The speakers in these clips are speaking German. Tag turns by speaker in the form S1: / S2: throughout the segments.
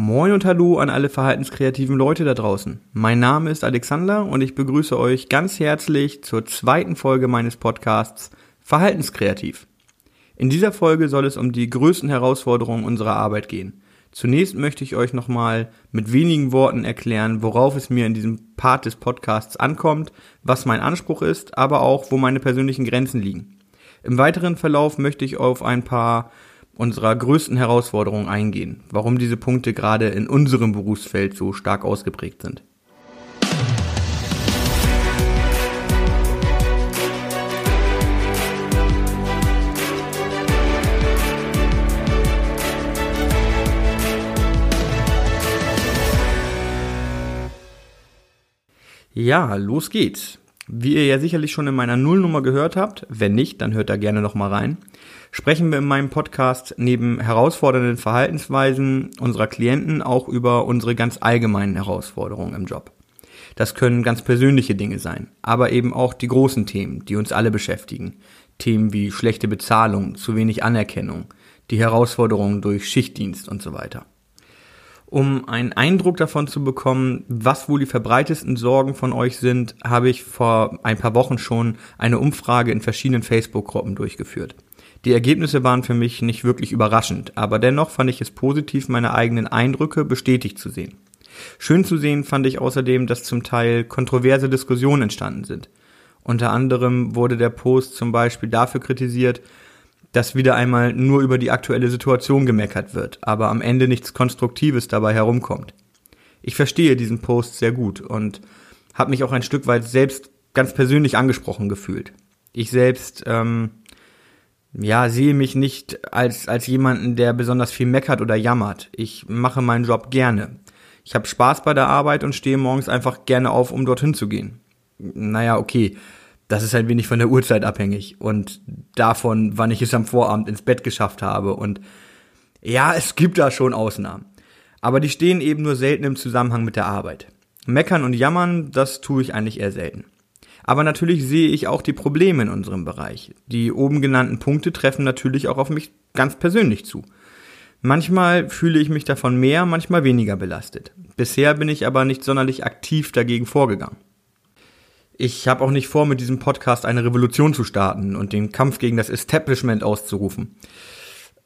S1: Moin und Hallo an alle verhaltenskreativen Leute da draußen. Mein Name ist Alexander und ich begrüße euch ganz herzlich zur zweiten Folge meines Podcasts Verhaltenskreativ. In dieser Folge soll es um die größten Herausforderungen unserer Arbeit gehen. Zunächst möchte ich euch nochmal mit wenigen Worten erklären, worauf es mir in diesem Part des Podcasts ankommt, was mein Anspruch ist, aber auch, wo meine persönlichen Grenzen liegen. Im weiteren Verlauf möchte ich auf ein paar unserer größten Herausforderungen eingehen, warum diese Punkte gerade in unserem Berufsfeld so stark ausgeprägt sind. Ja, los geht's. Wie ihr ja sicherlich schon in meiner Nullnummer gehört habt, wenn nicht, dann hört da gerne nochmal rein, sprechen wir in meinem Podcast neben herausfordernden Verhaltensweisen unserer Klienten auch über unsere ganz allgemeinen Herausforderungen im Job. Das können ganz persönliche Dinge sein, aber eben auch die großen Themen, die uns alle beschäftigen. Themen wie schlechte Bezahlung, zu wenig Anerkennung, die Herausforderungen durch Schichtdienst und so weiter. Um einen Eindruck davon zu bekommen, was wohl die verbreitesten Sorgen von euch sind, habe ich vor ein paar Wochen schon eine Umfrage in verschiedenen Facebook-Gruppen durchgeführt. Die Ergebnisse waren für mich nicht wirklich überraschend, aber dennoch fand ich es positiv, meine eigenen Eindrücke bestätigt zu sehen. Schön zu sehen fand ich außerdem, dass zum Teil kontroverse Diskussionen entstanden sind. Unter anderem wurde der Post zum Beispiel dafür kritisiert, dass wieder einmal nur über die aktuelle Situation gemeckert wird, aber am Ende nichts Konstruktives dabei herumkommt. Ich verstehe diesen Post sehr gut und habe mich auch ein Stück weit selbst ganz persönlich angesprochen gefühlt. Ich selbst, ähm, ja, sehe mich nicht als, als jemanden, der besonders viel meckert oder jammert. Ich mache meinen Job gerne. Ich habe Spaß bei der Arbeit und stehe morgens einfach gerne auf, um dorthin zu gehen. Naja, okay, das ist ein wenig von der Uhrzeit abhängig und davon, wann ich es am Vorabend ins Bett geschafft habe. Und ja, es gibt da schon Ausnahmen. Aber die stehen eben nur selten im Zusammenhang mit der Arbeit. Meckern und jammern, das tue ich eigentlich eher selten. Aber natürlich sehe ich auch die Probleme in unserem Bereich. Die oben genannten Punkte treffen natürlich auch auf mich ganz persönlich zu. Manchmal fühle ich mich davon mehr, manchmal weniger belastet. Bisher bin ich aber nicht sonderlich aktiv dagegen vorgegangen. Ich habe auch nicht vor, mit diesem Podcast eine Revolution zu starten und den Kampf gegen das Establishment auszurufen.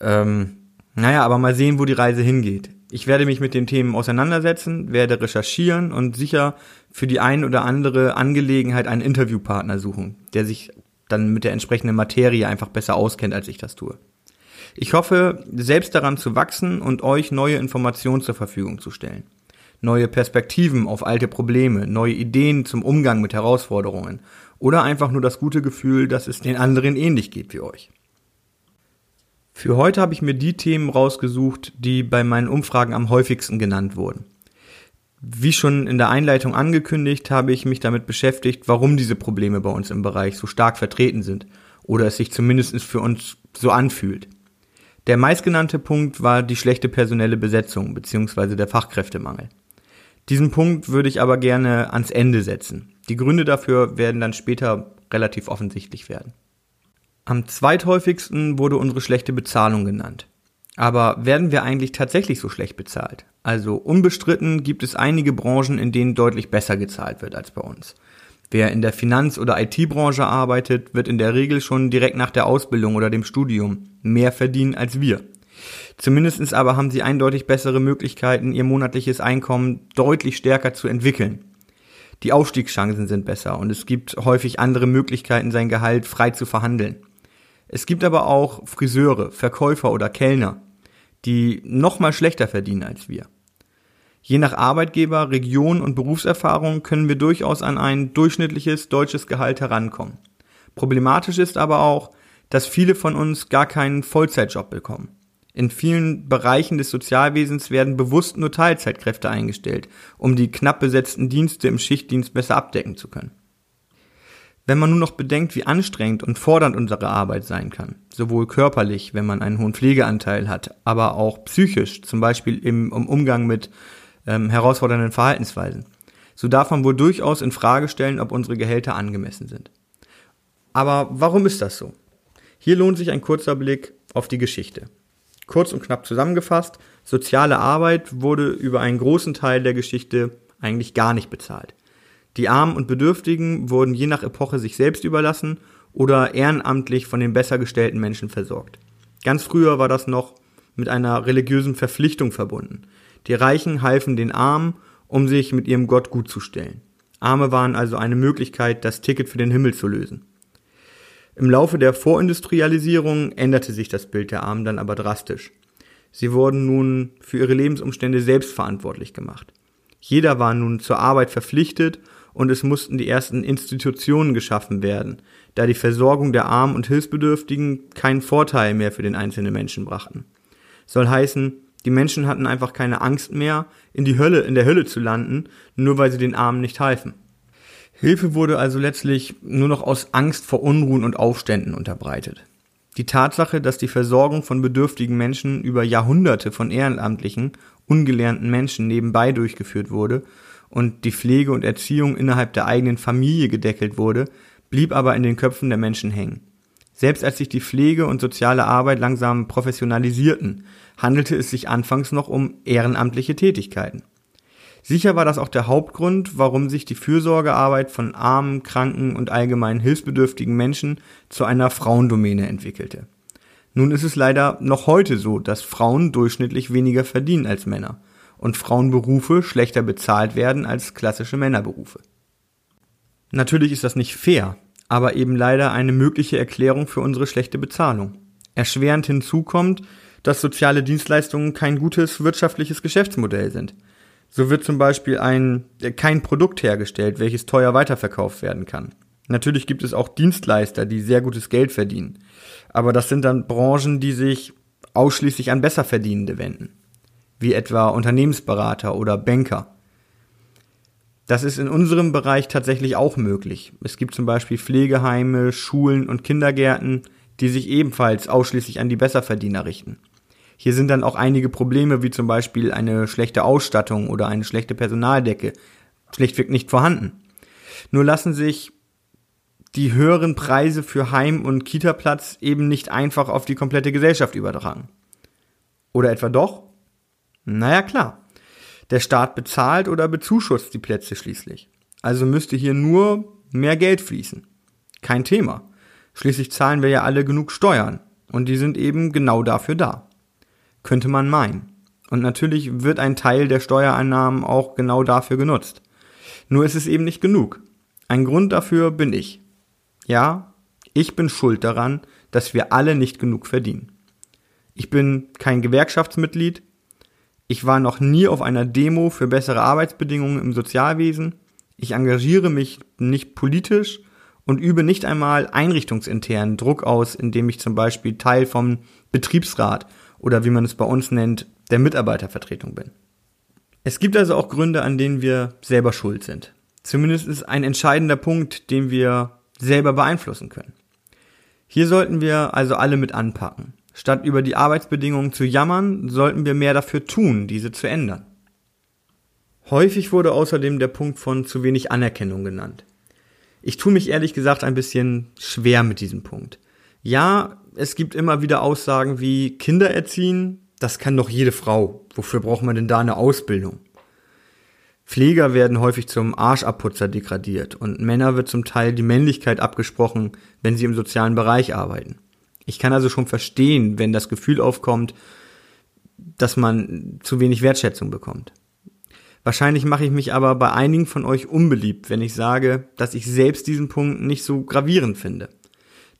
S1: Ähm, naja, aber mal sehen, wo die Reise hingeht. Ich werde mich mit den Themen auseinandersetzen, werde recherchieren und sicher für die ein oder andere Angelegenheit einen Interviewpartner suchen, der sich dann mit der entsprechenden Materie einfach besser auskennt, als ich das tue. Ich hoffe, selbst daran zu wachsen und euch neue Informationen zur Verfügung zu stellen neue Perspektiven auf alte Probleme, neue Ideen zum Umgang mit Herausforderungen oder einfach nur das gute Gefühl, dass es den anderen ähnlich geht wie euch. Für heute habe ich mir die Themen rausgesucht, die bei meinen Umfragen am häufigsten genannt wurden. Wie schon in der Einleitung angekündigt, habe ich mich damit beschäftigt, warum diese Probleme bei uns im Bereich so stark vertreten sind oder es sich zumindest für uns so anfühlt. Der meistgenannte Punkt war die schlechte personelle Besetzung bzw. der Fachkräftemangel. Diesen Punkt würde ich aber gerne ans Ende setzen. Die Gründe dafür werden dann später relativ offensichtlich werden. Am zweithäufigsten wurde unsere schlechte Bezahlung genannt. Aber werden wir eigentlich tatsächlich so schlecht bezahlt? Also unbestritten gibt es einige Branchen, in denen deutlich besser gezahlt wird als bei uns. Wer in der Finanz- oder IT-Branche arbeitet, wird in der Regel schon direkt nach der Ausbildung oder dem Studium mehr verdienen als wir. Zumindestens aber haben sie eindeutig bessere Möglichkeiten, ihr monatliches Einkommen deutlich stärker zu entwickeln. Die Aufstiegschancen sind besser und es gibt häufig andere Möglichkeiten, sein Gehalt frei zu verhandeln. Es gibt aber auch Friseure, Verkäufer oder Kellner, die noch mal schlechter verdienen als wir. Je nach Arbeitgeber, Region und Berufserfahrung können wir durchaus an ein durchschnittliches deutsches Gehalt herankommen. Problematisch ist aber auch, dass viele von uns gar keinen Vollzeitjob bekommen. In vielen Bereichen des Sozialwesens werden bewusst nur Teilzeitkräfte eingestellt, um die knapp besetzten Dienste im Schichtdienst besser abdecken zu können. Wenn man nun noch bedenkt, wie anstrengend und fordernd unsere Arbeit sein kann, sowohl körperlich, wenn man einen hohen Pflegeanteil hat, aber auch psychisch, zum Beispiel im, im Umgang mit ähm, herausfordernden Verhaltensweisen, so darf man wohl durchaus in Frage stellen, ob unsere Gehälter angemessen sind. Aber warum ist das so? Hier lohnt sich ein kurzer Blick auf die Geschichte. Kurz und knapp zusammengefasst, Soziale Arbeit wurde über einen großen Teil der Geschichte eigentlich gar nicht bezahlt. Die Armen und Bedürftigen wurden je nach Epoche sich selbst überlassen oder ehrenamtlich von den besser gestellten Menschen versorgt. Ganz früher war das noch mit einer religiösen Verpflichtung verbunden. Die Reichen halfen den Armen, um sich mit ihrem Gott gut zu stellen. Arme waren also eine Möglichkeit, das Ticket für den Himmel zu lösen. Im Laufe der Vorindustrialisierung änderte sich das Bild der Armen dann aber drastisch. Sie wurden nun für ihre Lebensumstände selbst verantwortlich gemacht. Jeder war nun zur Arbeit verpflichtet und es mussten die ersten Institutionen geschaffen werden, da die Versorgung der Armen und Hilfsbedürftigen keinen Vorteil mehr für den einzelnen Menschen brachten. Soll heißen, die Menschen hatten einfach keine Angst mehr, in die Hölle, in der Hölle zu landen, nur weil sie den Armen nicht halfen. Hilfe wurde also letztlich nur noch aus Angst vor Unruhen und Aufständen unterbreitet. Die Tatsache, dass die Versorgung von bedürftigen Menschen über Jahrhunderte von ehrenamtlichen, ungelernten Menschen nebenbei durchgeführt wurde und die Pflege und Erziehung innerhalb der eigenen Familie gedeckelt wurde, blieb aber in den Köpfen der Menschen hängen. Selbst als sich die Pflege und soziale Arbeit langsam professionalisierten, handelte es sich anfangs noch um ehrenamtliche Tätigkeiten. Sicher war das auch der Hauptgrund, warum sich die Fürsorgearbeit von armen, kranken und allgemein hilfsbedürftigen Menschen zu einer Frauendomäne entwickelte. Nun ist es leider noch heute so, dass Frauen durchschnittlich weniger verdienen als Männer und Frauenberufe schlechter bezahlt werden als klassische Männerberufe. Natürlich ist das nicht fair, aber eben leider eine mögliche Erklärung für unsere schlechte Bezahlung. Erschwerend hinzu kommt, dass soziale Dienstleistungen kein gutes wirtschaftliches Geschäftsmodell sind. So wird zum Beispiel ein, äh, kein Produkt hergestellt, welches teuer weiterverkauft werden kann. Natürlich gibt es auch Dienstleister, die sehr gutes Geld verdienen. Aber das sind dann Branchen, die sich ausschließlich an Besserverdienende wenden. Wie etwa Unternehmensberater oder Banker. Das ist in unserem Bereich tatsächlich auch möglich. Es gibt zum Beispiel Pflegeheime, Schulen und Kindergärten, die sich ebenfalls ausschließlich an die Besserverdiener richten. Hier sind dann auch einige Probleme, wie zum Beispiel eine schlechte Ausstattung oder eine schlechte Personaldecke, schlichtweg nicht vorhanden. Nur lassen sich die höheren Preise für Heim- und Kitaplatz eben nicht einfach auf die komplette Gesellschaft übertragen. Oder etwa doch? Naja, klar. Der Staat bezahlt oder bezuschusst die Plätze schließlich. Also müsste hier nur mehr Geld fließen. Kein Thema. Schließlich zahlen wir ja alle genug Steuern. Und die sind eben genau dafür da könnte man meinen. Und natürlich wird ein Teil der Steuereinnahmen auch genau dafür genutzt. Nur ist es eben nicht genug. Ein Grund dafür bin ich. Ja, ich bin schuld daran, dass wir alle nicht genug verdienen. Ich bin kein Gewerkschaftsmitglied. Ich war noch nie auf einer Demo für bessere Arbeitsbedingungen im Sozialwesen. Ich engagiere mich nicht politisch und übe nicht einmal einrichtungsintern Druck aus, indem ich zum Beispiel Teil vom Betriebsrat oder wie man es bei uns nennt, der Mitarbeitervertretung bin. Es gibt also auch Gründe, an denen wir selber schuld sind. Zumindest ist ein entscheidender Punkt, den wir selber beeinflussen können. Hier sollten wir also alle mit anpacken. Statt über die Arbeitsbedingungen zu jammern, sollten wir mehr dafür tun, diese zu ändern. Häufig wurde außerdem der Punkt von zu wenig Anerkennung genannt. Ich tue mich ehrlich gesagt ein bisschen schwer mit diesem Punkt. Ja, es gibt immer wieder Aussagen wie Kinder erziehen, das kann doch jede Frau. Wofür braucht man denn da eine Ausbildung? Pfleger werden häufig zum Arschabputzer degradiert und Männer wird zum Teil die Männlichkeit abgesprochen, wenn sie im sozialen Bereich arbeiten. Ich kann also schon verstehen, wenn das Gefühl aufkommt, dass man zu wenig Wertschätzung bekommt. Wahrscheinlich mache ich mich aber bei einigen von euch unbeliebt, wenn ich sage, dass ich selbst diesen Punkt nicht so gravierend finde.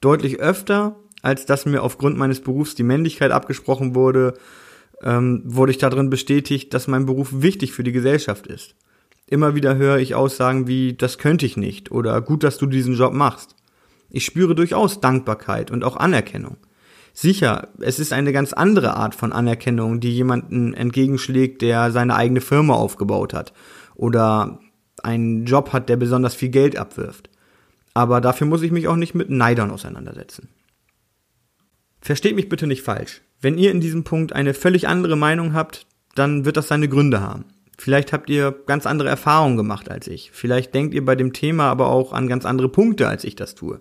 S1: Deutlich öfter als dass mir aufgrund meines Berufs die Männlichkeit abgesprochen wurde, ähm, wurde ich darin bestätigt, dass mein Beruf wichtig für die Gesellschaft ist. Immer wieder höre ich Aussagen wie, das könnte ich nicht oder gut, dass du diesen Job machst. Ich spüre durchaus Dankbarkeit und auch Anerkennung. Sicher, es ist eine ganz andere Art von Anerkennung, die jemanden entgegenschlägt, der seine eigene Firma aufgebaut hat oder einen Job hat, der besonders viel Geld abwirft. Aber dafür muss ich mich auch nicht mit Neidern auseinandersetzen. Versteht mich bitte nicht falsch. Wenn ihr in diesem Punkt eine völlig andere Meinung habt, dann wird das seine Gründe haben. Vielleicht habt ihr ganz andere Erfahrungen gemacht als ich. Vielleicht denkt ihr bei dem Thema aber auch an ganz andere Punkte, als ich das tue.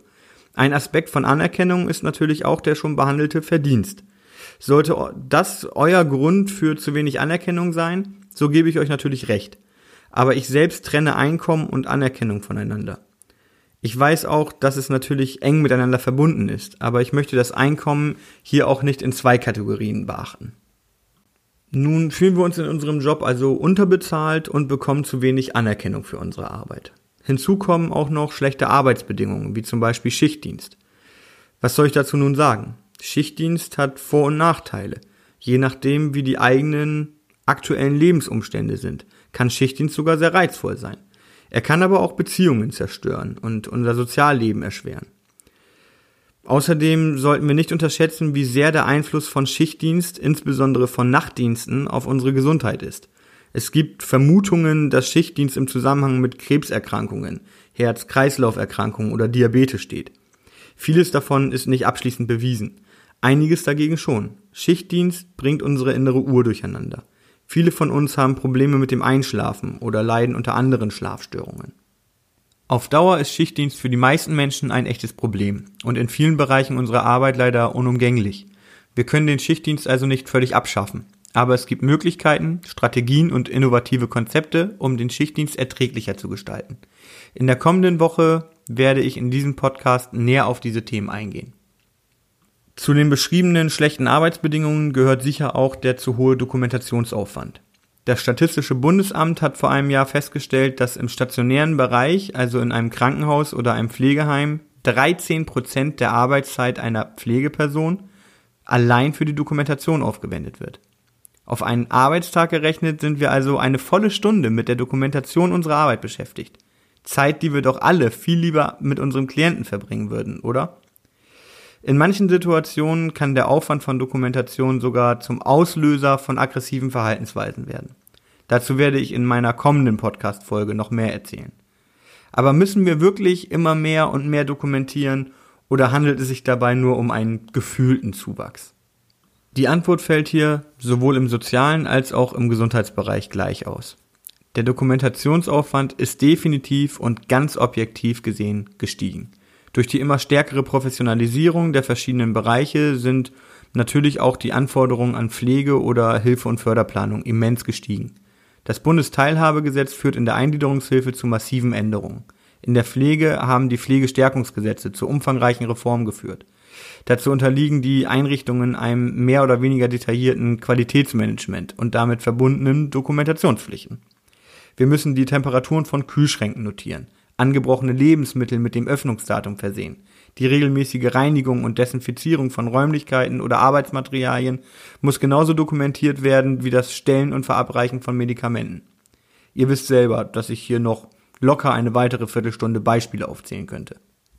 S1: Ein Aspekt von Anerkennung ist natürlich auch der schon behandelte Verdienst. Sollte das euer Grund für zu wenig Anerkennung sein, so gebe ich euch natürlich recht. Aber ich selbst trenne Einkommen und Anerkennung voneinander. Ich weiß auch, dass es natürlich eng miteinander verbunden ist, aber ich möchte das Einkommen hier auch nicht in zwei Kategorien beachten. Nun fühlen wir uns in unserem Job also unterbezahlt und bekommen zu wenig Anerkennung für unsere Arbeit. Hinzu kommen auch noch schlechte Arbeitsbedingungen, wie zum Beispiel Schichtdienst. Was soll ich dazu nun sagen? Schichtdienst hat Vor- und Nachteile. Je nachdem, wie die eigenen aktuellen Lebensumstände sind, kann Schichtdienst sogar sehr reizvoll sein. Er kann aber auch Beziehungen zerstören und unser Sozialleben erschweren. Außerdem sollten wir nicht unterschätzen, wie sehr der Einfluss von Schichtdienst, insbesondere von Nachtdiensten, auf unsere Gesundheit ist. Es gibt Vermutungen, dass Schichtdienst im Zusammenhang mit Krebserkrankungen, Herz-Kreislauf-Erkrankungen oder Diabetes steht. Vieles davon ist nicht abschließend bewiesen. Einiges dagegen schon. Schichtdienst bringt unsere innere Uhr durcheinander. Viele von uns haben Probleme mit dem Einschlafen oder leiden unter anderen Schlafstörungen. Auf Dauer ist Schichtdienst für die meisten Menschen ein echtes Problem und in vielen Bereichen unserer Arbeit leider unumgänglich. Wir können den Schichtdienst also nicht völlig abschaffen, aber es gibt Möglichkeiten, Strategien und innovative Konzepte, um den Schichtdienst erträglicher zu gestalten. In der kommenden Woche werde ich in diesem Podcast näher auf diese Themen eingehen. Zu den beschriebenen schlechten Arbeitsbedingungen gehört sicher auch der zu hohe Dokumentationsaufwand. Das Statistische Bundesamt hat vor einem Jahr festgestellt, dass im stationären Bereich, also in einem Krankenhaus oder einem Pflegeheim, 13 Prozent der Arbeitszeit einer Pflegeperson allein für die Dokumentation aufgewendet wird. Auf einen Arbeitstag gerechnet sind wir also eine volle Stunde mit der Dokumentation unserer Arbeit beschäftigt. Zeit, die wir doch alle viel lieber mit unserem Klienten verbringen würden, oder? In manchen Situationen kann der Aufwand von Dokumentation sogar zum Auslöser von aggressiven Verhaltensweisen werden. Dazu werde ich in meiner kommenden Podcast-Folge noch mehr erzählen. Aber müssen wir wirklich immer mehr und mehr dokumentieren oder handelt es sich dabei nur um einen gefühlten Zuwachs? Die Antwort fällt hier sowohl im sozialen als auch im Gesundheitsbereich gleich aus. Der Dokumentationsaufwand ist definitiv und ganz objektiv gesehen gestiegen. Durch die immer stärkere Professionalisierung der verschiedenen Bereiche sind natürlich auch die Anforderungen an Pflege oder Hilfe- und Förderplanung immens gestiegen. Das Bundesteilhabegesetz führt in der Eingliederungshilfe zu massiven Änderungen. In der Pflege haben die Pflegestärkungsgesetze zu umfangreichen Reformen geführt. Dazu unterliegen die Einrichtungen einem mehr oder weniger detaillierten Qualitätsmanagement und damit verbundenen Dokumentationspflichten. Wir müssen die Temperaturen von Kühlschränken notieren, angebrochene Lebensmittel mit dem Öffnungsdatum versehen, die regelmäßige Reinigung und Desinfizierung von Räumlichkeiten oder Arbeitsmaterialien muss genauso dokumentiert werden wie das Stellen und Verabreichen von Medikamenten. Ihr wisst selber, dass ich hier noch locker eine weitere Viertelstunde Beispiele aufzählen könnte.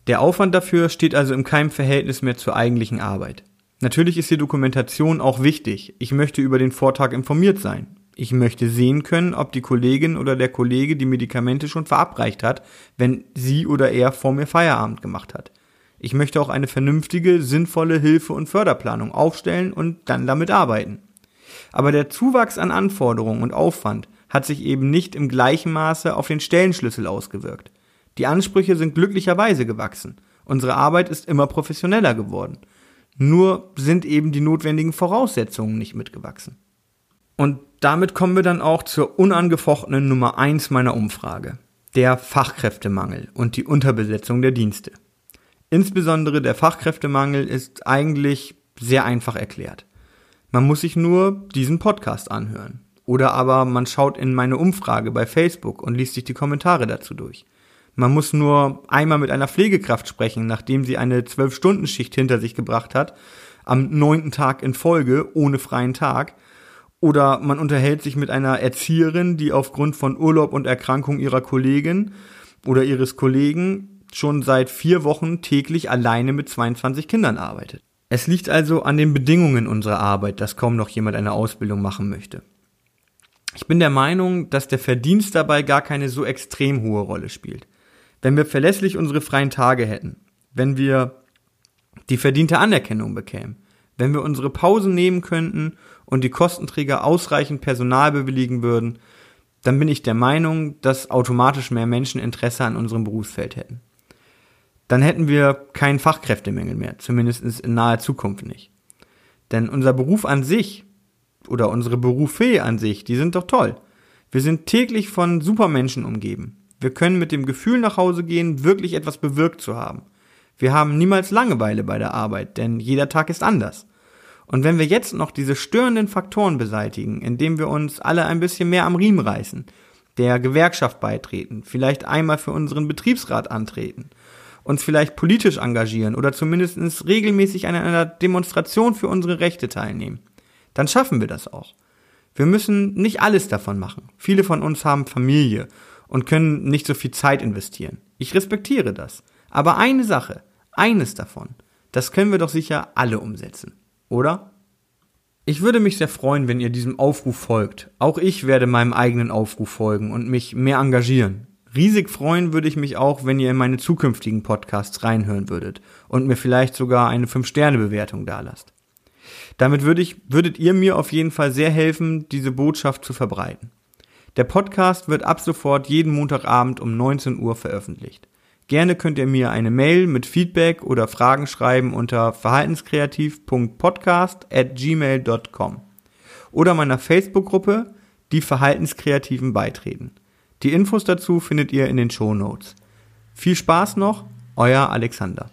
S1: Der Aufwand dafür steht also in keinem Verhältnis mehr zur eigentlichen Arbeit. Natürlich ist die Dokumentation auch wichtig. Ich möchte über den Vortag informiert sein. Ich möchte sehen können, ob die Kollegin oder der Kollege die Medikamente schon verabreicht hat, wenn sie oder er vor mir Feierabend gemacht hat. Ich möchte auch eine vernünftige, sinnvolle Hilfe- und Förderplanung aufstellen und dann damit arbeiten. Aber der Zuwachs an Anforderungen und Aufwand hat sich eben nicht im gleichen Maße auf den Stellenschlüssel ausgewirkt. Die Ansprüche sind glücklicherweise gewachsen. Unsere Arbeit ist immer professioneller geworden. Nur sind eben die notwendigen Voraussetzungen nicht mitgewachsen. Und damit kommen wir dann auch zur unangefochtenen Nummer eins meiner Umfrage. Der Fachkräftemangel und die Unterbesetzung der Dienste. Insbesondere der Fachkräftemangel ist eigentlich sehr einfach erklärt. Man muss sich nur diesen Podcast anhören. Oder aber man schaut in meine Umfrage bei Facebook und liest sich die Kommentare dazu durch. Man muss nur einmal mit einer Pflegekraft sprechen, nachdem sie eine Zwölf-Stunden-Schicht hinter sich gebracht hat, am neunten Tag in Folge, ohne freien Tag, oder man unterhält sich mit einer Erzieherin, die aufgrund von Urlaub und Erkrankung ihrer Kollegin oder ihres Kollegen schon seit vier Wochen täglich alleine mit 22 Kindern arbeitet. Es liegt also an den Bedingungen unserer Arbeit, dass kaum noch jemand eine Ausbildung machen möchte. Ich bin der Meinung, dass der Verdienst dabei gar keine so extrem hohe Rolle spielt. Wenn wir verlässlich unsere freien Tage hätten, wenn wir die verdiente Anerkennung bekämen, wenn wir unsere Pausen nehmen könnten und die Kostenträger ausreichend Personal bewilligen würden, dann bin ich der Meinung, dass automatisch mehr Menschen Interesse an unserem Berufsfeld hätten. Dann hätten wir keinen Fachkräftemängel mehr, zumindest in naher Zukunft nicht. Denn unser Beruf an sich oder unsere Berufe an sich, die sind doch toll. Wir sind täglich von Supermenschen umgeben. Wir können mit dem Gefühl nach Hause gehen, wirklich etwas bewirkt zu haben. Wir haben niemals Langeweile bei der Arbeit, denn jeder Tag ist anders. Und wenn wir jetzt noch diese störenden Faktoren beseitigen, indem wir uns alle ein bisschen mehr am Riemen reißen, der Gewerkschaft beitreten, vielleicht einmal für unseren Betriebsrat antreten, uns vielleicht politisch engagieren oder zumindest regelmäßig an einer Demonstration für unsere Rechte teilnehmen, dann schaffen wir das auch. Wir müssen nicht alles davon machen. Viele von uns haben Familie und können nicht so viel Zeit investieren. Ich respektiere das. Aber eine Sache, eines davon, das können wir doch sicher alle umsetzen oder? Ich würde mich sehr freuen, wenn ihr diesem Aufruf folgt. Auch ich werde meinem eigenen Aufruf folgen und mich mehr engagieren. Riesig freuen würde ich mich auch, wenn ihr in meine zukünftigen Podcasts reinhören würdet und mir vielleicht sogar eine 5-Sterne-Bewertung dalasst. Damit würde ich, würdet ihr mir auf jeden Fall sehr helfen, diese Botschaft zu verbreiten. Der Podcast wird ab sofort jeden Montagabend um 19 Uhr veröffentlicht. Gerne könnt ihr mir eine Mail mit Feedback oder Fragen schreiben unter verhaltenskreativ.podcast at gmail.com oder meiner Facebook-Gruppe Die Verhaltenskreativen beitreten. Die Infos dazu findet ihr in den Show Notes. Viel Spaß noch, euer Alexander.